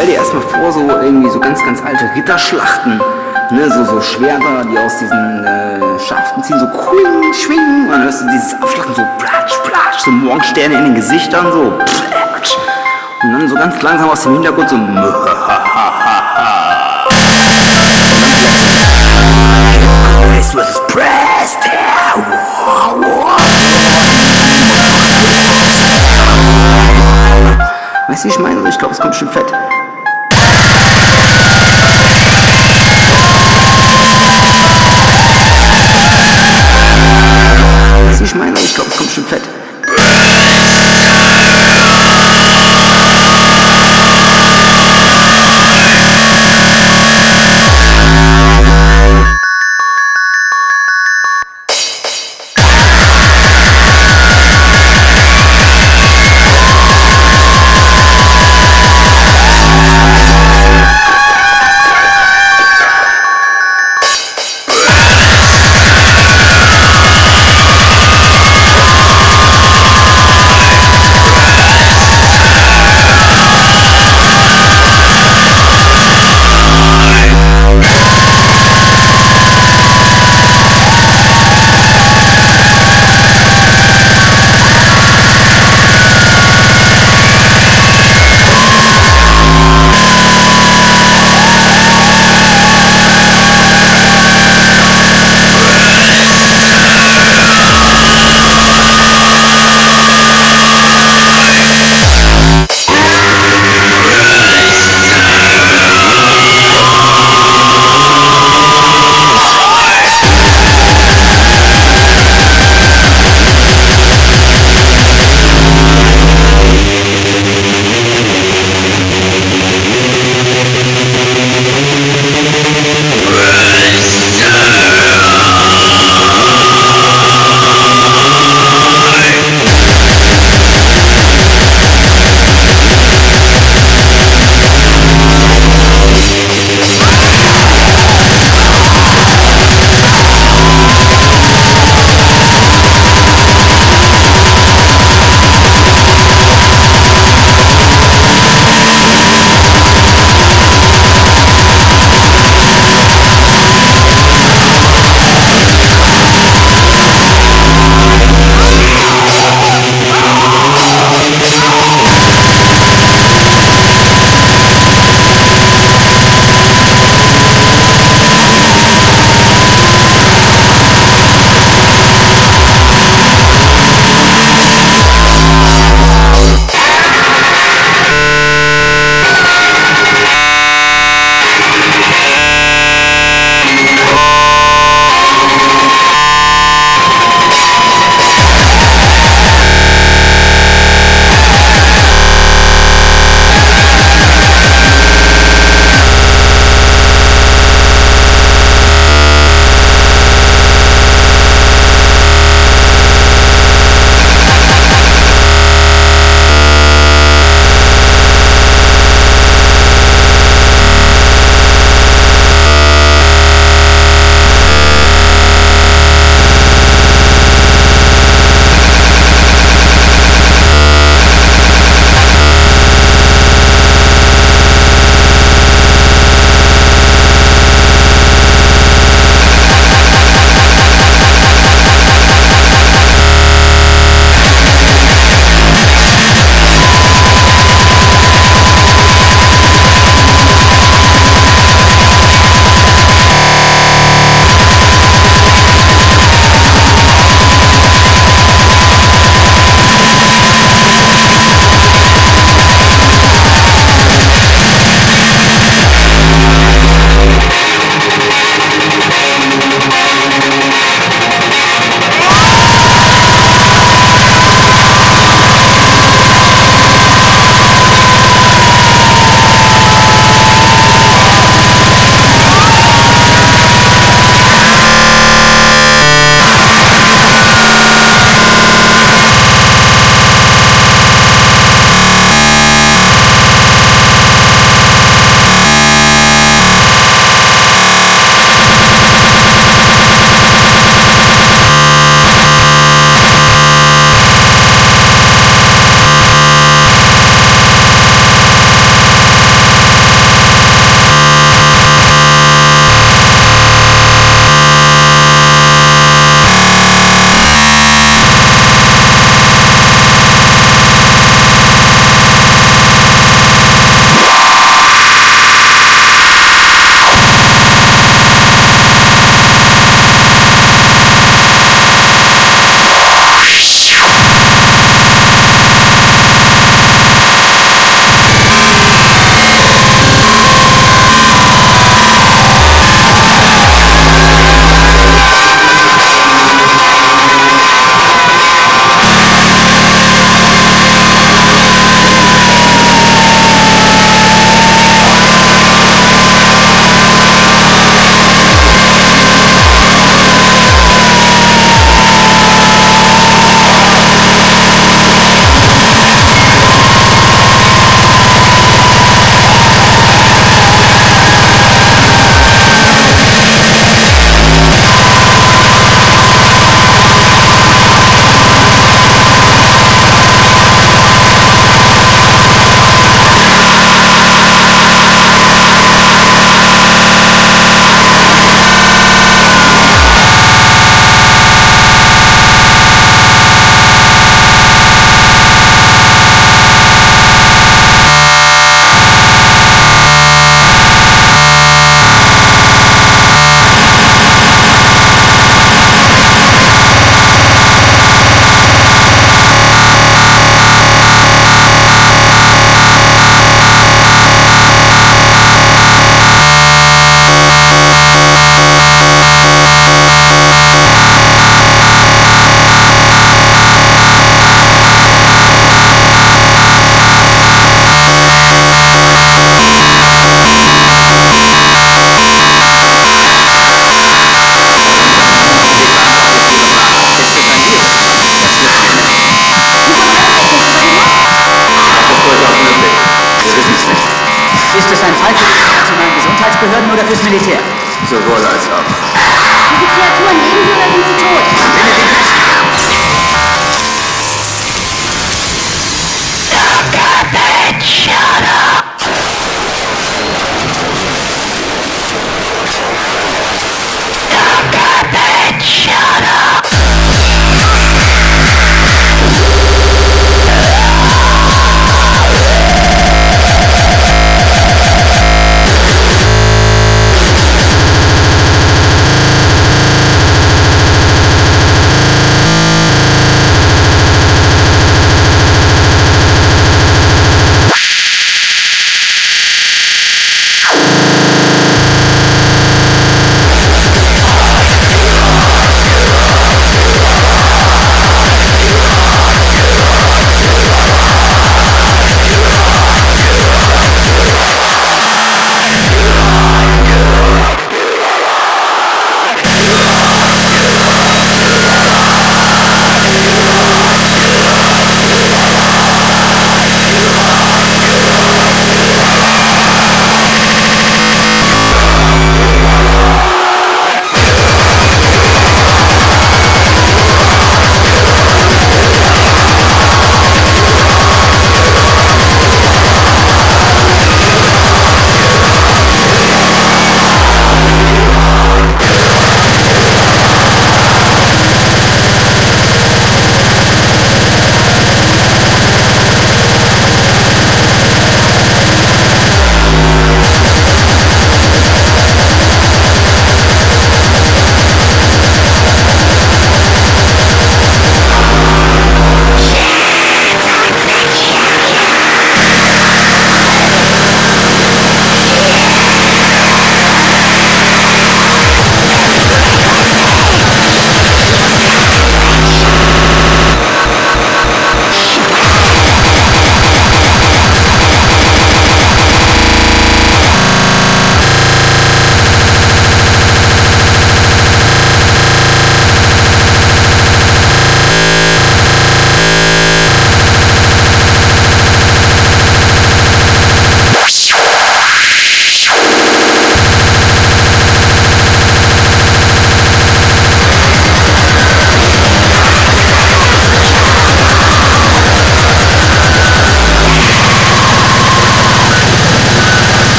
stell dir erstmal vor, so irgendwie so ganz, ganz alte Ritterschlachten. Ne, so, so Schwerter, die aus diesen äh, Schaften ziehen, so quing, schwing. Und dann hörst du dieses Abschlachten so platsch, platsch, so Morgensterne in den Gesichtern, so platsch. Und dann so ganz langsam aus dem Hintergrund so Chris vs. Press. Weißt du, wie ich meine? Ich glaube, es kommt schon fett.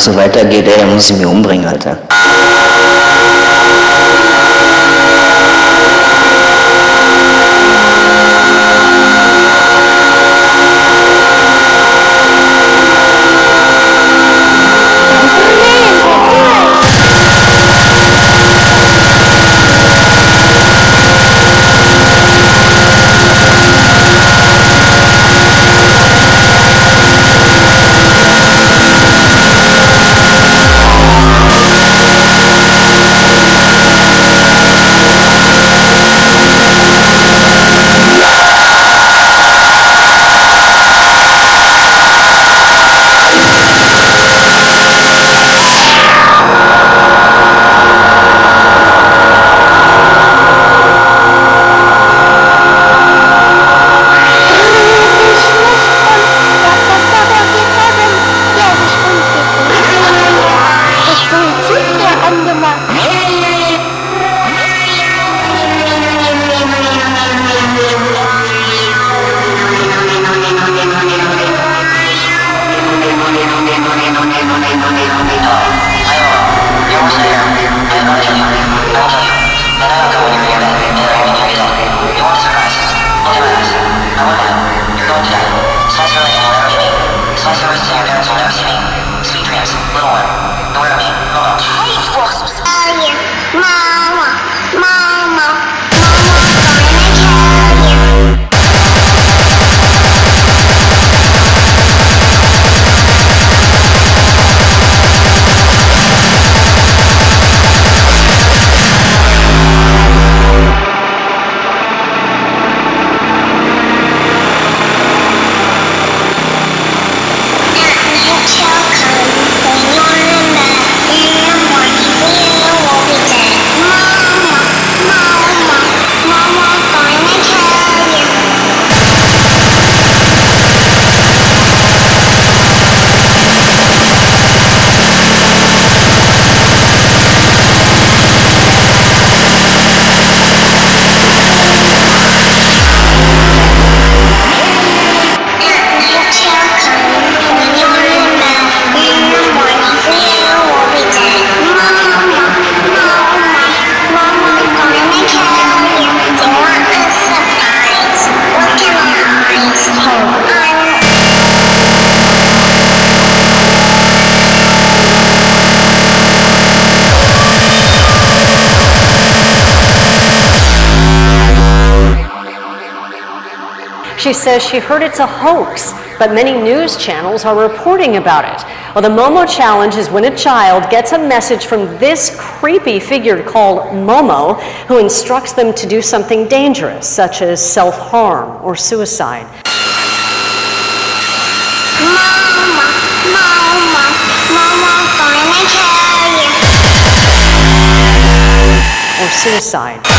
So weitergeht, ey, dann muss ich mich umbringen, Alter. Says she heard it's a hoax, but many news channels are reporting about it. Well, the Momo Challenge is when a child gets a message from this creepy figure called Momo, who instructs them to do something dangerous, such as self harm or suicide. Or suicide.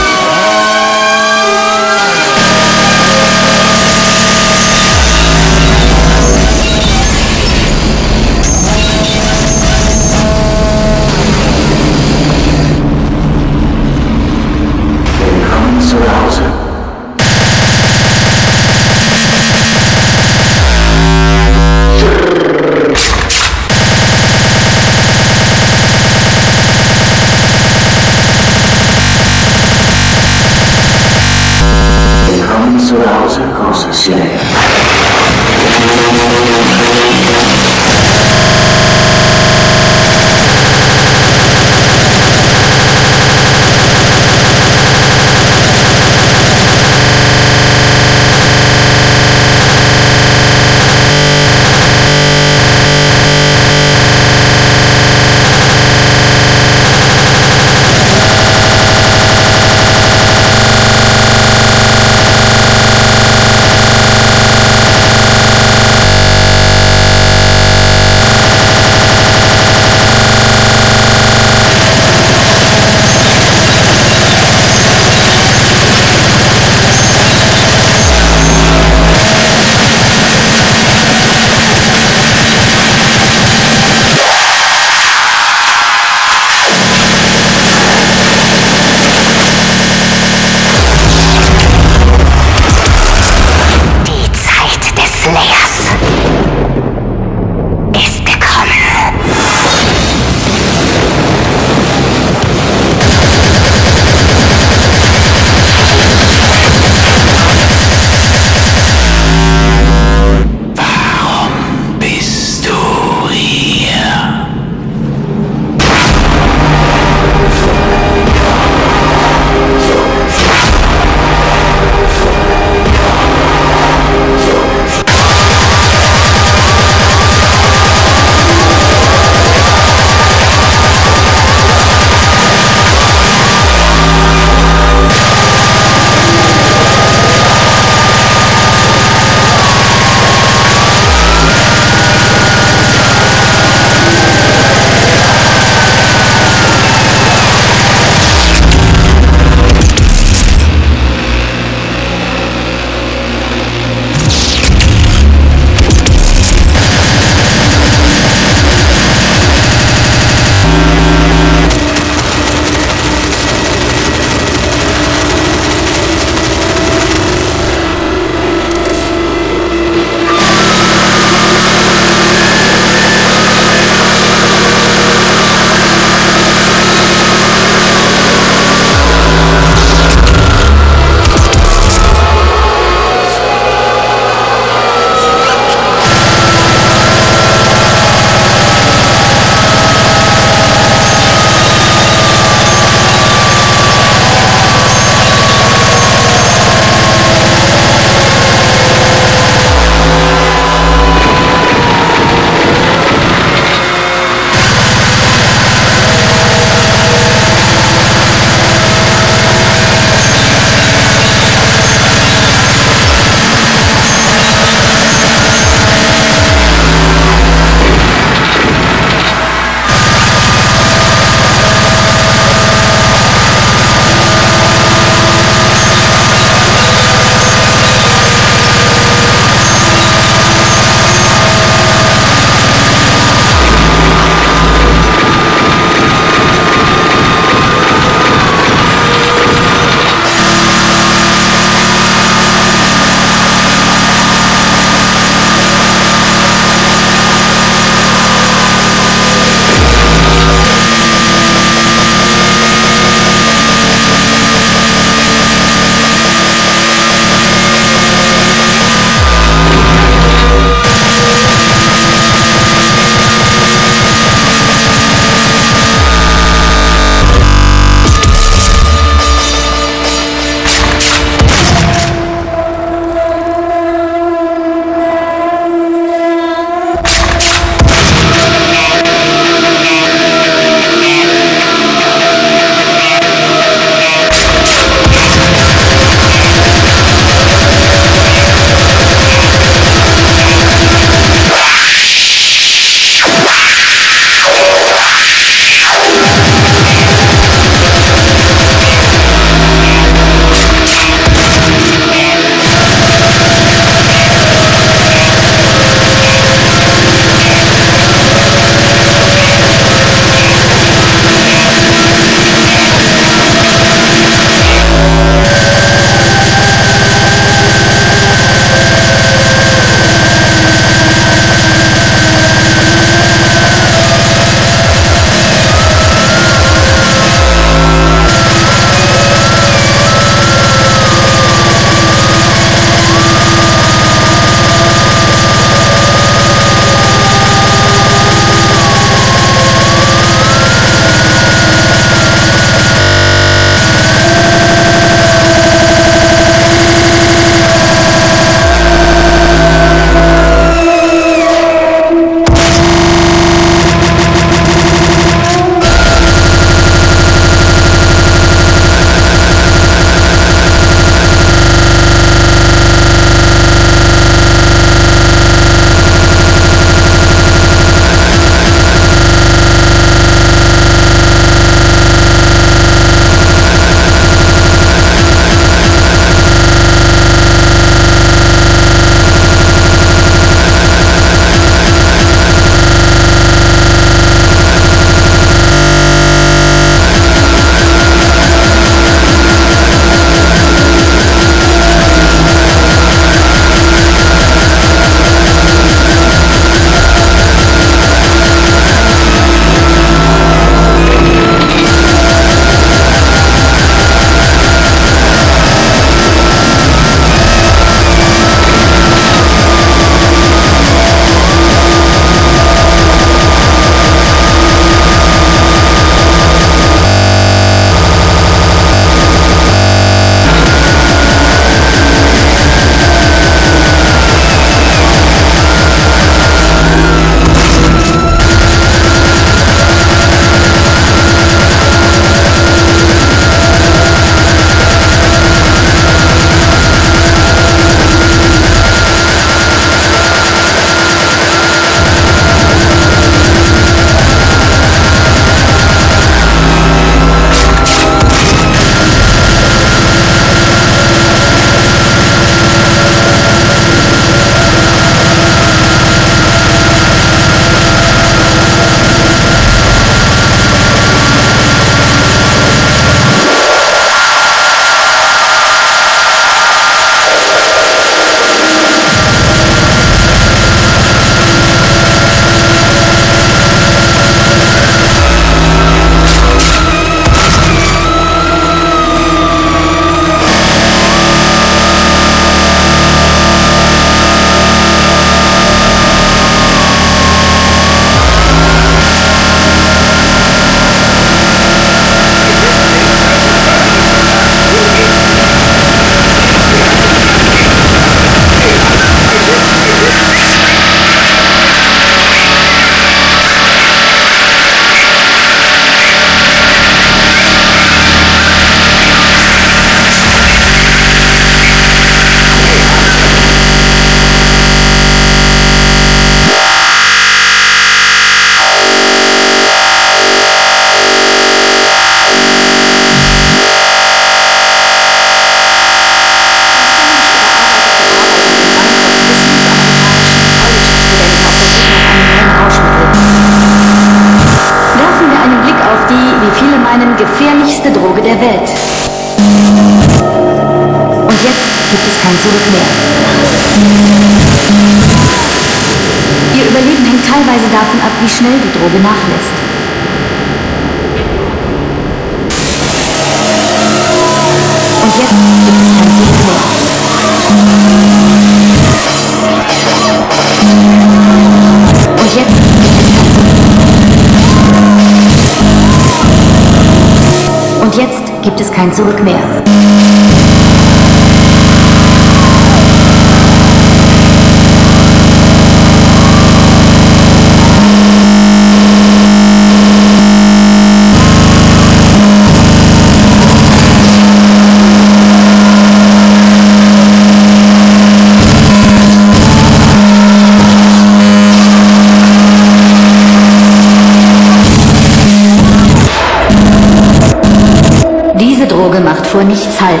Vor nichts Halt.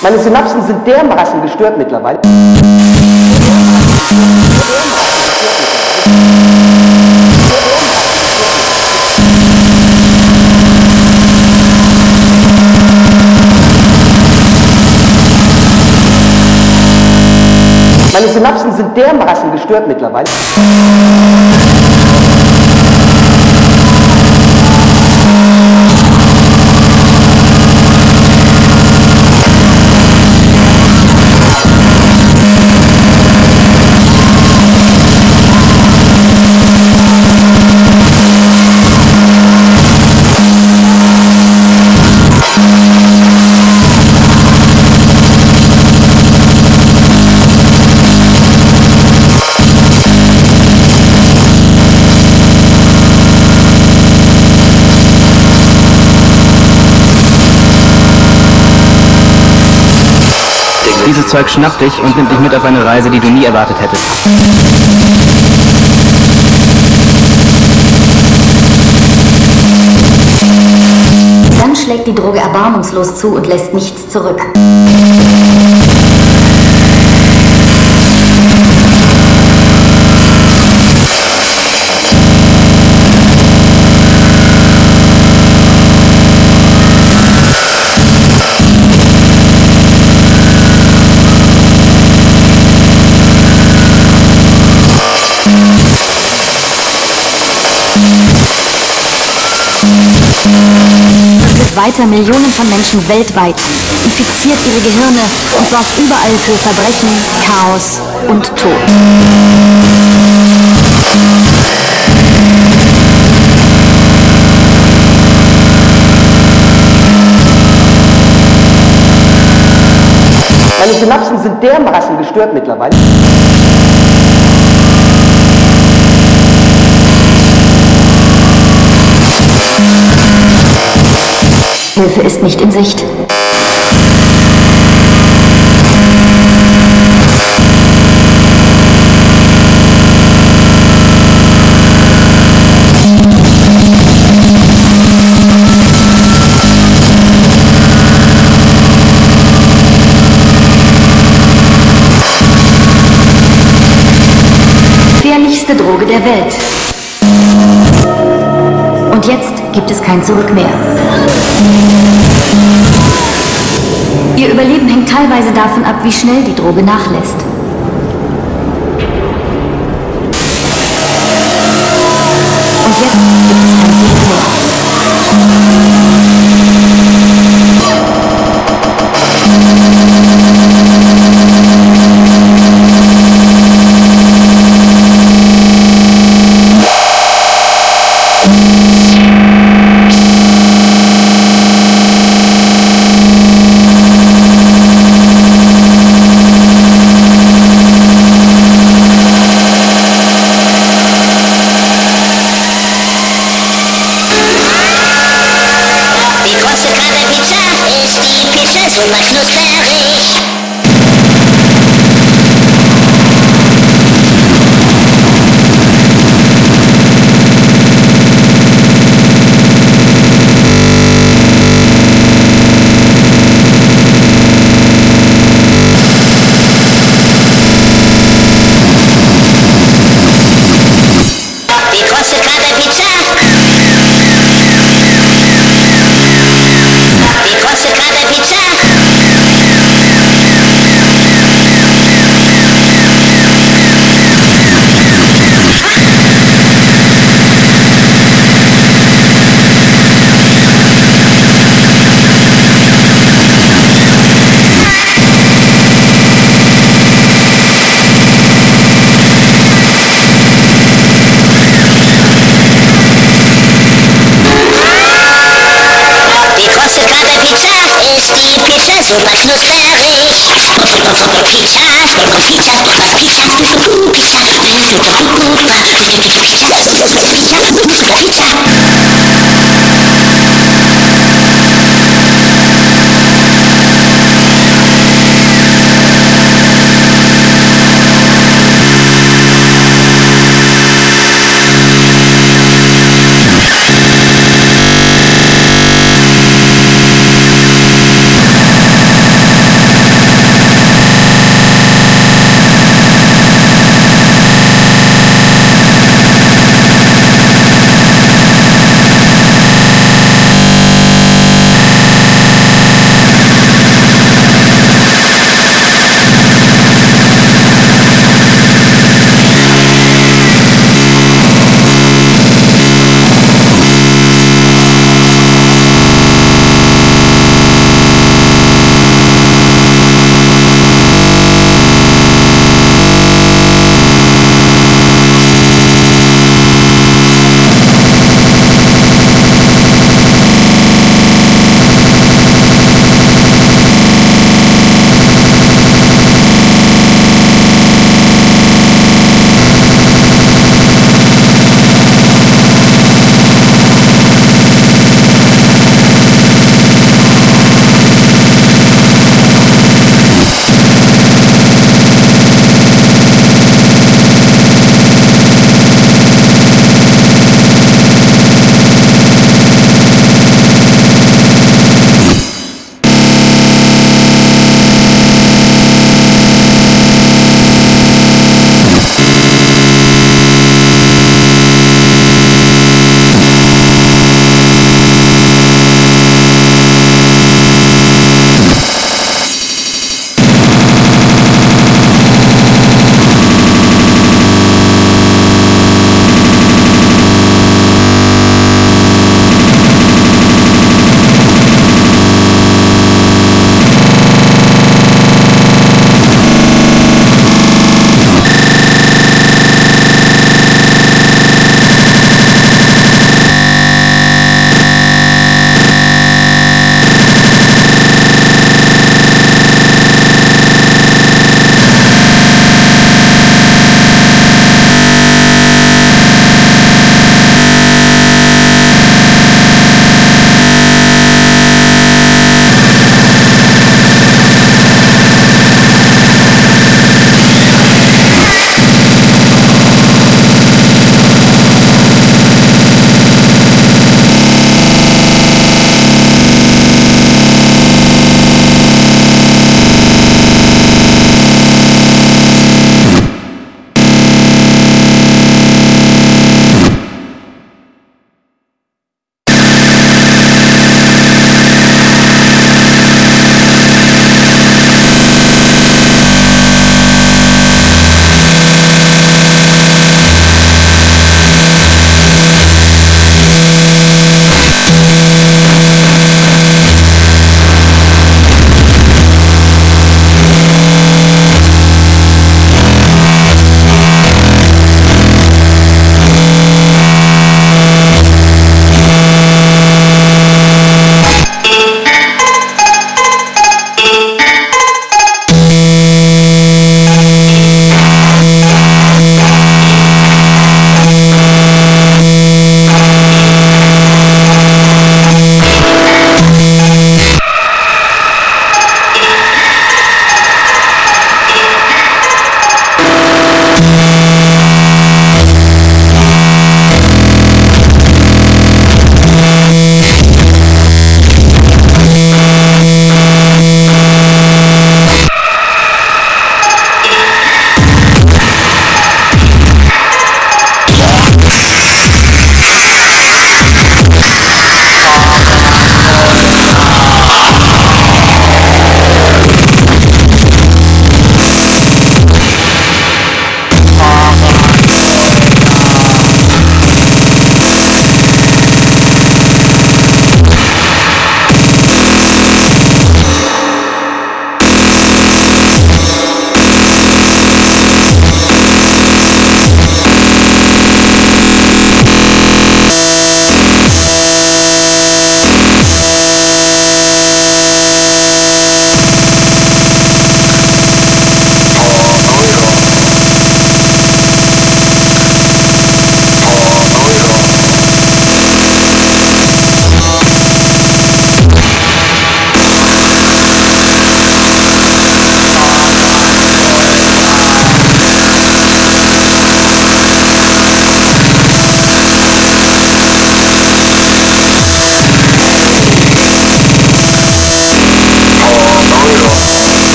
Meine Synapsen sind dermaßen gestört mittlerweile. Meine Synapsen sind dermaßen gestört mittlerweile. Dieses Zeug schnappt dich und nimmt dich mit auf eine Reise, die du nie erwartet hättest. Dann schlägt die Droge erbarmungslos zu und lässt nichts zurück. Weiter Millionen von Menschen weltweit, infiziert ihre Gehirne und sorgt überall für Verbrechen, Chaos und Tod. Meine Synapsen sind dermaßen gestört mittlerweile. Hilfe ist nicht in Sicht. Gefährlichste Droge der Welt. Und jetzt gibt es kein Zurück mehr. Teilweise davon ab, wie schnell die Droge nachlässt.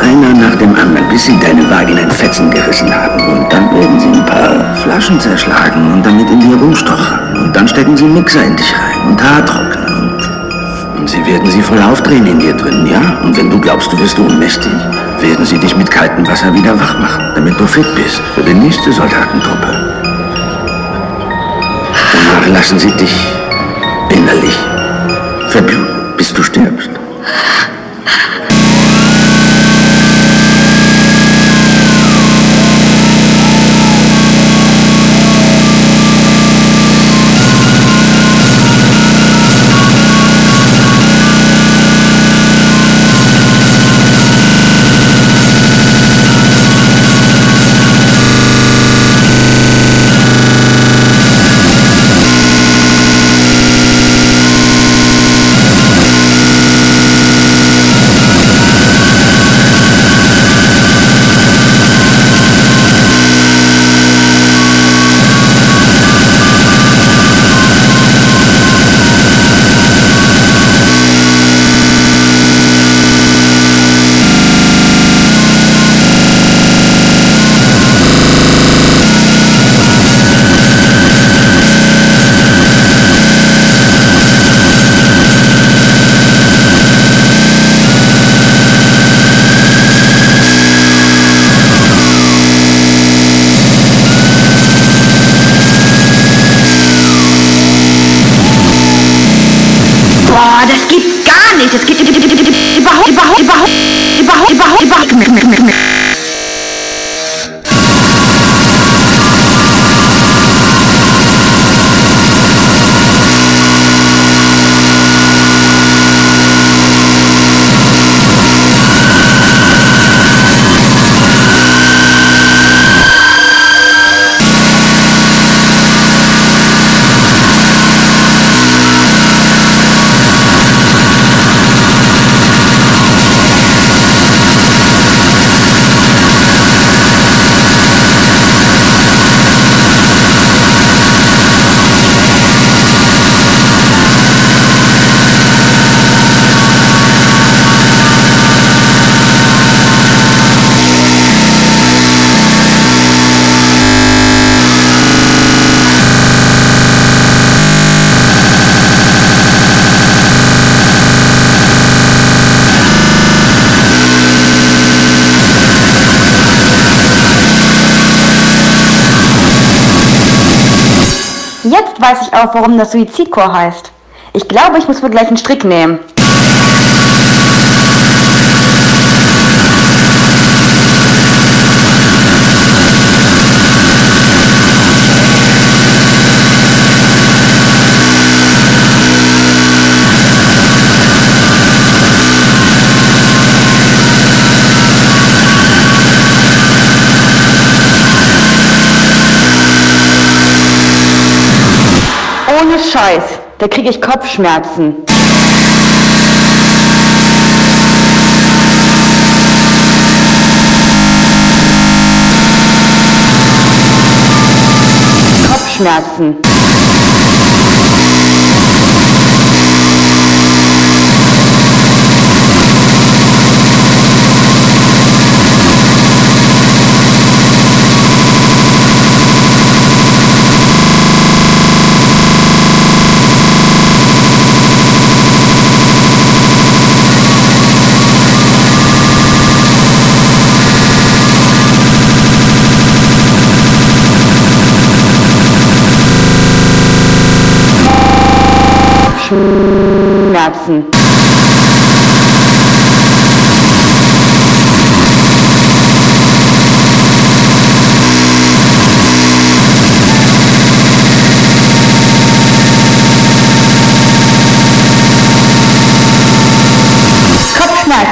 Einer nach dem anderen, bis sie deine Vagina in Fetzen gerissen haben. Und dann werden sie ein paar Flaschen zerschlagen und damit in dir rumstochern. Und dann stecken sie Mixer in dich rein und Haartrockner. Und, sie werden sie voll aufdrehen in dir drin, ja? Und wenn du glaubst, du bist ohnmächtig, werden sie dich mit kaltem Wasser wieder wach machen, damit du fit bist für die nächste Soldatentruppe. Danach lassen sie dich innerlich verbluten, bis du stirbst. Geht gar nicht. Auch, warum das Suizidchor heißt. Ich glaube, ich muss mir gleich einen Strick nehmen. Scheiß, da kriege ich Kopfschmerzen. Kopfschmerzen.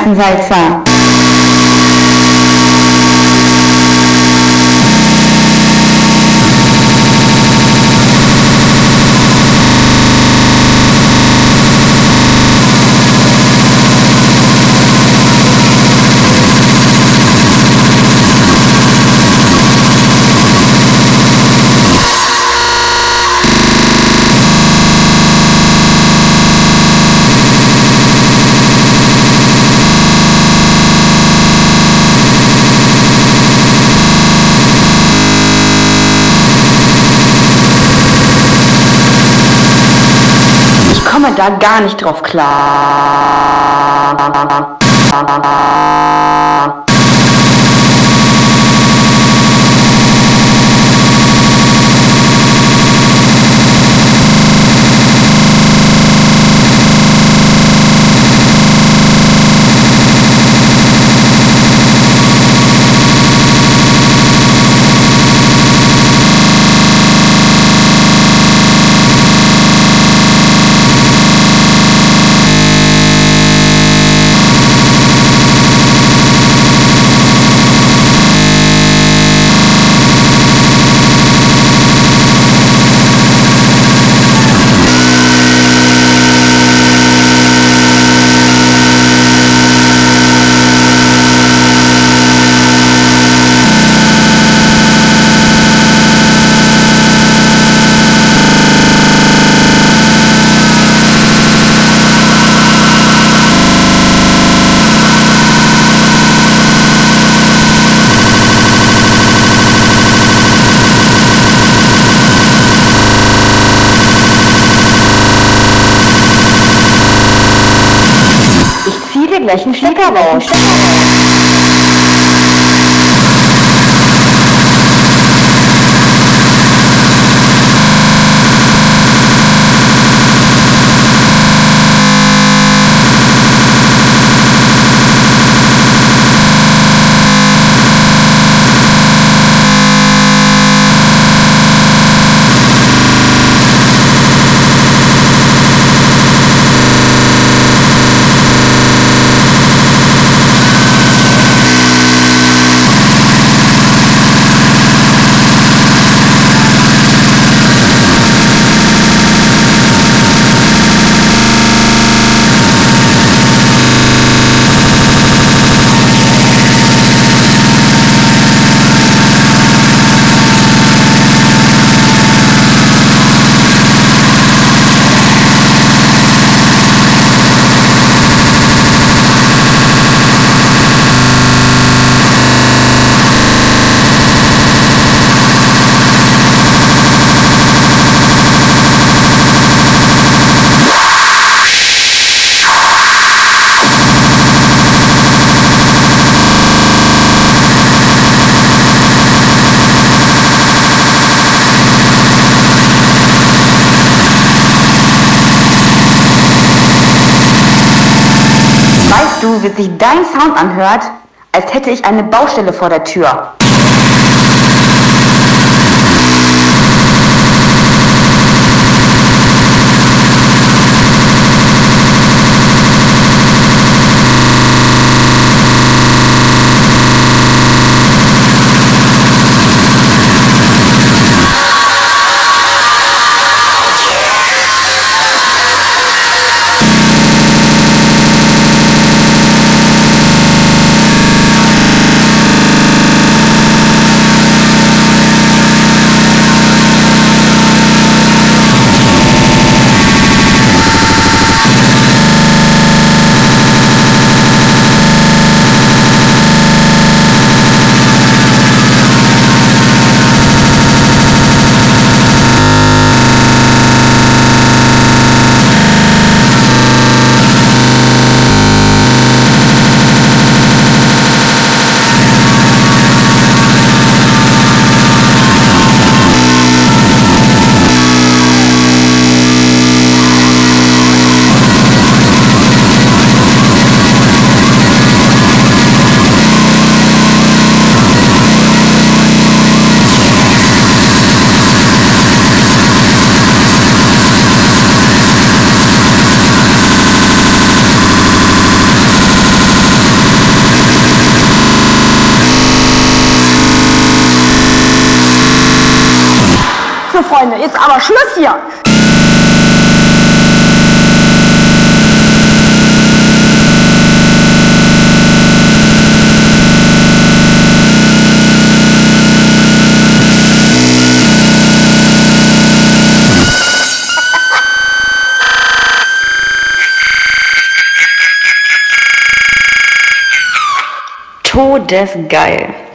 Kopfschmerzen, komme da gar nicht drauf klar. Gleich einen Sich dein Sound anhört, als hätte ich eine Baustelle vor der Tür. Freunde, jetzt aber Schluss hier. Todesgeil.